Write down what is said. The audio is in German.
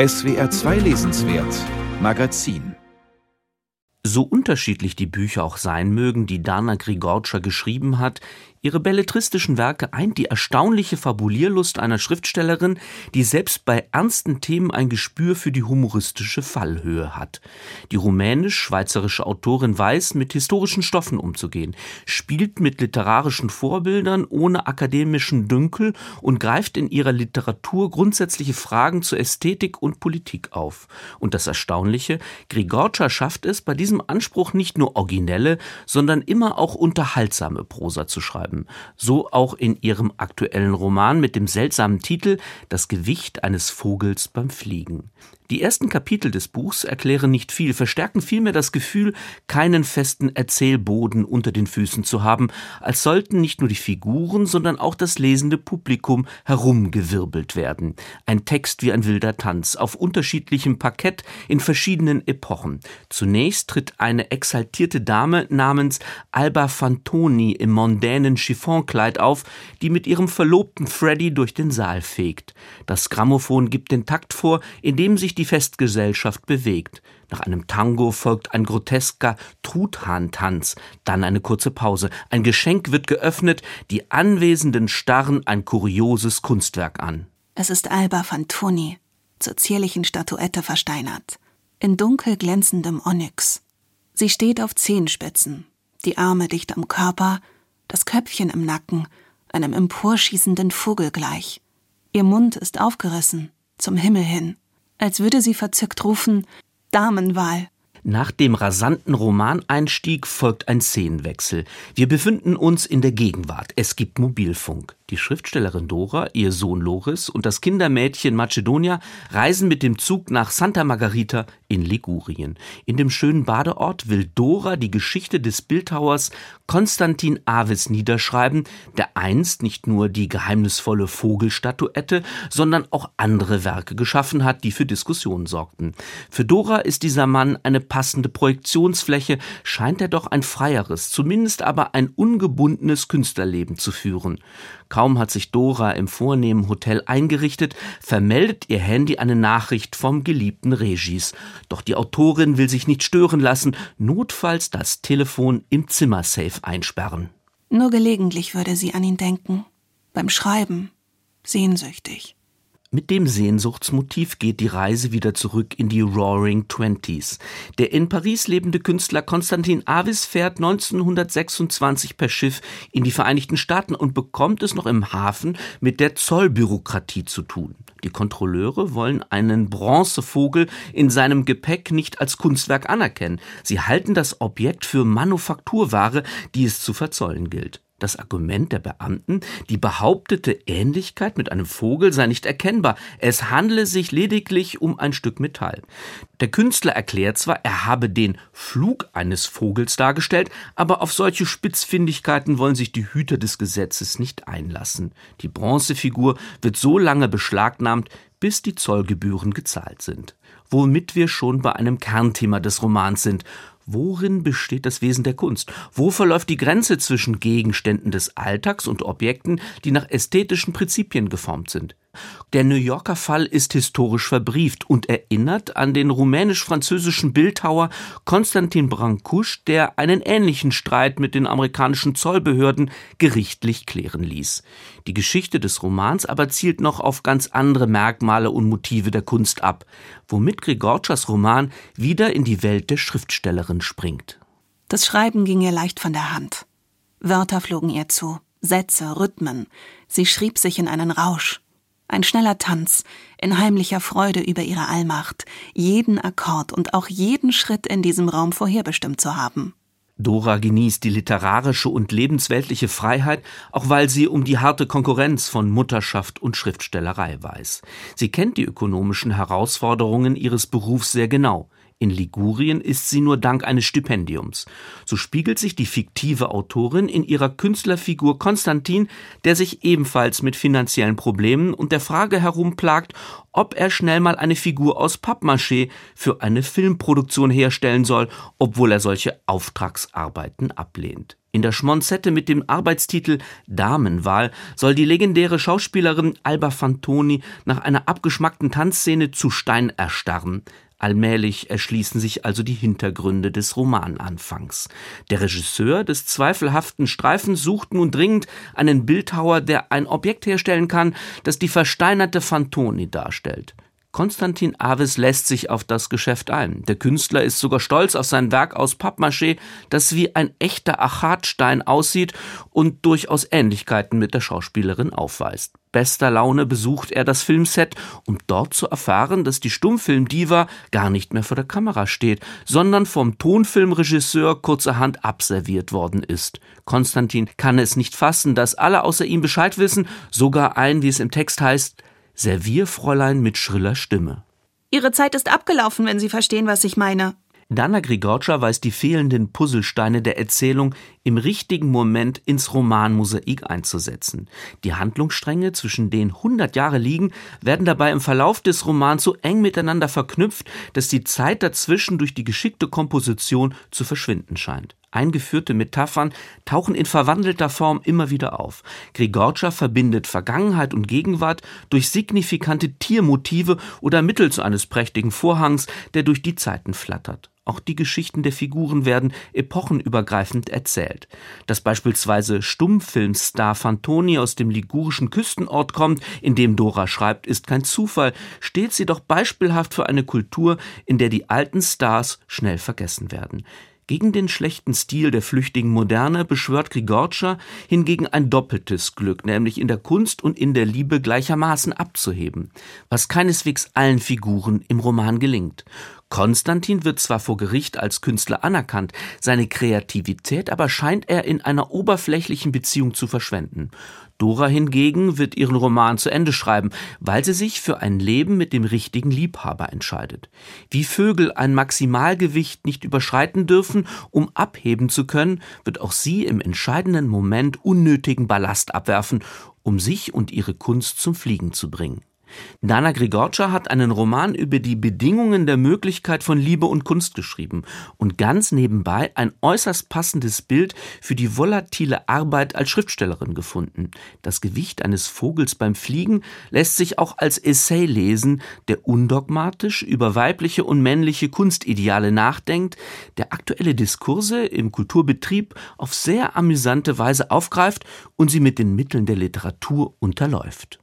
SWR 2 Lesenswert Magazin. So unterschiedlich die Bücher auch sein mögen, die Dana Grigorcia geschrieben hat, Ihre belletristischen Werke eint die erstaunliche Fabulierlust einer Schriftstellerin, die selbst bei ernsten Themen ein Gespür für die humoristische Fallhöhe hat. Die rumänisch-schweizerische Autorin weiß, mit historischen Stoffen umzugehen, spielt mit literarischen Vorbildern ohne akademischen Dünkel und greift in ihrer Literatur grundsätzliche Fragen zur Ästhetik und Politik auf. Und das Erstaunliche, Grigorcia schafft es, bei diesem Anspruch nicht nur originelle, sondern immer auch unterhaltsame Prosa zu schreiben schreiben. So auch in ihrem aktuellen Roman mit dem seltsamen Titel Das Gewicht eines Vogels beim Fliegen. Die ersten Kapitel des Buchs erklären nicht viel, verstärken vielmehr das Gefühl, keinen festen Erzählboden unter den Füßen zu haben, als sollten nicht nur die Figuren, sondern auch das lesende Publikum herumgewirbelt werden. Ein Text wie ein wilder Tanz, auf unterschiedlichem Parkett in verschiedenen Epochen. Zunächst tritt eine exaltierte Dame namens Alba Fantoni im mondänen Chiffonkleid auf, die mit ihrem Verlobten Freddy durch den Saal fegt. Das Grammophon gibt den Takt vor, in dem sich die Festgesellschaft bewegt. Nach einem Tango folgt ein grotesker Truthahntanz, dann eine kurze Pause. Ein Geschenk wird geöffnet, die Anwesenden starren ein kurioses Kunstwerk an. Es ist Alba Fantoni, zur zierlichen Statuette versteinert, in dunkel glänzendem Onyx. Sie steht auf Zehenspitzen, die Arme dicht am Körper, das Köpfchen im Nacken, einem emporschießenden Vogel gleich. Ihr Mund ist aufgerissen, zum Himmel hin als würde sie verzückt rufen Damenwahl. Nach dem rasanten Romaneinstieg folgt ein Szenenwechsel. Wir befinden uns in der Gegenwart. Es gibt Mobilfunk. Die Schriftstellerin Dora, ihr Sohn Loris und das Kindermädchen Macedonia reisen mit dem Zug nach Santa Margarita in Ligurien. In dem schönen Badeort will Dora die Geschichte des Bildhauers Konstantin Aves niederschreiben, der einst nicht nur die geheimnisvolle Vogelstatuette, sondern auch andere Werke geschaffen hat, die für Diskussionen sorgten. Für Dora ist dieser Mann eine passende Projektionsfläche, scheint er doch ein freieres, zumindest aber ein ungebundenes Künstlerleben zu führen. Kaum hat sich Dora im vornehmen Hotel eingerichtet, vermeldet ihr Handy eine Nachricht vom geliebten Regis. Doch die Autorin will sich nicht stören lassen, notfalls das Telefon im Zimmersafe einsperren. Nur gelegentlich würde sie an ihn denken. Beim Schreiben. Sehnsüchtig. Mit dem Sehnsuchtsmotiv geht die Reise wieder zurück in die Roaring Twenties. Der in Paris lebende Künstler Konstantin Avis fährt 1926 per Schiff in die Vereinigten Staaten und bekommt es noch im Hafen mit der Zollbürokratie zu tun. Die Kontrolleure wollen einen Bronzevogel in seinem Gepäck nicht als Kunstwerk anerkennen. Sie halten das Objekt für Manufakturware, die es zu verzollen gilt. Das Argument der Beamten, die behauptete Ähnlichkeit mit einem Vogel sei nicht erkennbar, es handle sich lediglich um ein Stück Metall. Der Künstler erklärt zwar, er habe den Flug eines Vogels dargestellt, aber auf solche Spitzfindigkeiten wollen sich die Hüter des Gesetzes nicht einlassen. Die Bronzefigur wird so lange beschlagnahmt, bis die Zollgebühren gezahlt sind. Womit wir schon bei einem Kernthema des Romans sind Worin besteht das Wesen der Kunst? Wo verläuft die Grenze zwischen Gegenständen des Alltags und Objekten, die nach ästhetischen Prinzipien geformt sind? Der New Yorker Fall ist historisch verbrieft und erinnert an den rumänisch-französischen Bildhauer Konstantin Brancusch, der einen ähnlichen Streit mit den amerikanischen Zollbehörden gerichtlich klären ließ. Die Geschichte des Romans aber zielt noch auf ganz andere Merkmale und Motive der Kunst ab, womit Grigorcias Roman wieder in die Welt der Schriftstellerin springt. Das Schreiben ging ihr leicht von der Hand. Wörter flogen ihr zu, Sätze, Rhythmen. Sie schrieb sich in einen Rausch. Ein schneller Tanz, in heimlicher Freude über ihre Allmacht, jeden Akkord und auch jeden Schritt in diesem Raum vorherbestimmt zu haben. Dora genießt die literarische und lebensweltliche Freiheit, auch weil sie um die harte Konkurrenz von Mutterschaft und Schriftstellerei weiß. Sie kennt die ökonomischen Herausforderungen ihres Berufs sehr genau. In Ligurien ist sie nur dank eines Stipendiums. So spiegelt sich die fiktive Autorin in ihrer Künstlerfigur Konstantin, der sich ebenfalls mit finanziellen Problemen und der Frage herumplagt, ob er schnell mal eine Figur aus Pappmaché für eine Filmproduktion herstellen soll, obwohl er solche Auftragsarbeiten ablehnt. In der Schmonzette mit dem Arbeitstitel Damenwahl soll die legendäre Schauspielerin Alba Fantoni nach einer abgeschmackten Tanzszene zu Stein erstarren. Allmählich erschließen sich also die Hintergründe des Romananfangs. Der Regisseur des zweifelhaften Streifens sucht nun dringend einen Bildhauer, der ein Objekt herstellen kann, das die versteinerte Fantoni darstellt. Konstantin Aves lässt sich auf das Geschäft ein. Der Künstler ist sogar stolz auf sein Werk aus Pappmaché, das wie ein echter Achatstein aussieht und durchaus Ähnlichkeiten mit der Schauspielerin aufweist. Bester Laune besucht er das Filmset, um dort zu erfahren, dass die Stummfilmdiva gar nicht mehr vor der Kamera steht, sondern vom Tonfilmregisseur kurzerhand abserviert worden ist. Konstantin kann es nicht fassen, dass alle außer ihm Bescheid wissen, sogar ein, wie es im Text heißt, Servierfräulein mit schriller Stimme. Ihre Zeit ist abgelaufen, wenn Sie verstehen, was ich meine. Dana Grigorcia weiß die fehlenden Puzzlesteine der Erzählung im richtigen Moment ins Romanmosaik einzusetzen. Die Handlungsstränge, zwischen denen 100 Jahre liegen, werden dabei im Verlauf des Romans so eng miteinander verknüpft, dass die Zeit dazwischen durch die geschickte Komposition zu verschwinden scheint. Eingeführte Metaphern tauchen in verwandelter Form immer wieder auf. Grigorcia verbindet Vergangenheit und Gegenwart durch signifikante Tiermotive oder mittels eines prächtigen Vorhangs, der durch die Zeiten flattert. Auch die Geschichten der Figuren werden epochenübergreifend erzählt. Dass beispielsweise Stummfilmstar Fantoni aus dem ligurischen Küstenort kommt, in dem Dora schreibt, ist kein Zufall, steht sie doch beispielhaft für eine Kultur, in der die alten Stars schnell vergessen werden. Gegen den schlechten Stil der flüchtigen Moderne beschwört Grigorcia hingegen ein doppeltes Glück, nämlich in der Kunst und in der Liebe gleichermaßen abzuheben, was keineswegs allen Figuren im Roman gelingt. Konstantin wird zwar vor Gericht als Künstler anerkannt, seine Kreativität aber scheint er in einer oberflächlichen Beziehung zu verschwenden. Dora hingegen wird ihren Roman zu Ende schreiben, weil sie sich für ein Leben mit dem richtigen Liebhaber entscheidet. Wie Vögel ein Maximalgewicht nicht überschreiten dürfen, um abheben zu können, wird auch sie im entscheidenden Moment unnötigen Ballast abwerfen, um sich und ihre Kunst zum Fliegen zu bringen. Dana Grigorcia hat einen Roman über die Bedingungen der Möglichkeit von Liebe und Kunst geschrieben und ganz nebenbei ein äußerst passendes Bild für die volatile Arbeit als Schriftstellerin gefunden. Das Gewicht eines Vogels beim Fliegen lässt sich auch als Essay lesen, der undogmatisch über weibliche und männliche Kunstideale nachdenkt, der aktuelle Diskurse im Kulturbetrieb auf sehr amüsante Weise aufgreift und sie mit den Mitteln der Literatur unterläuft.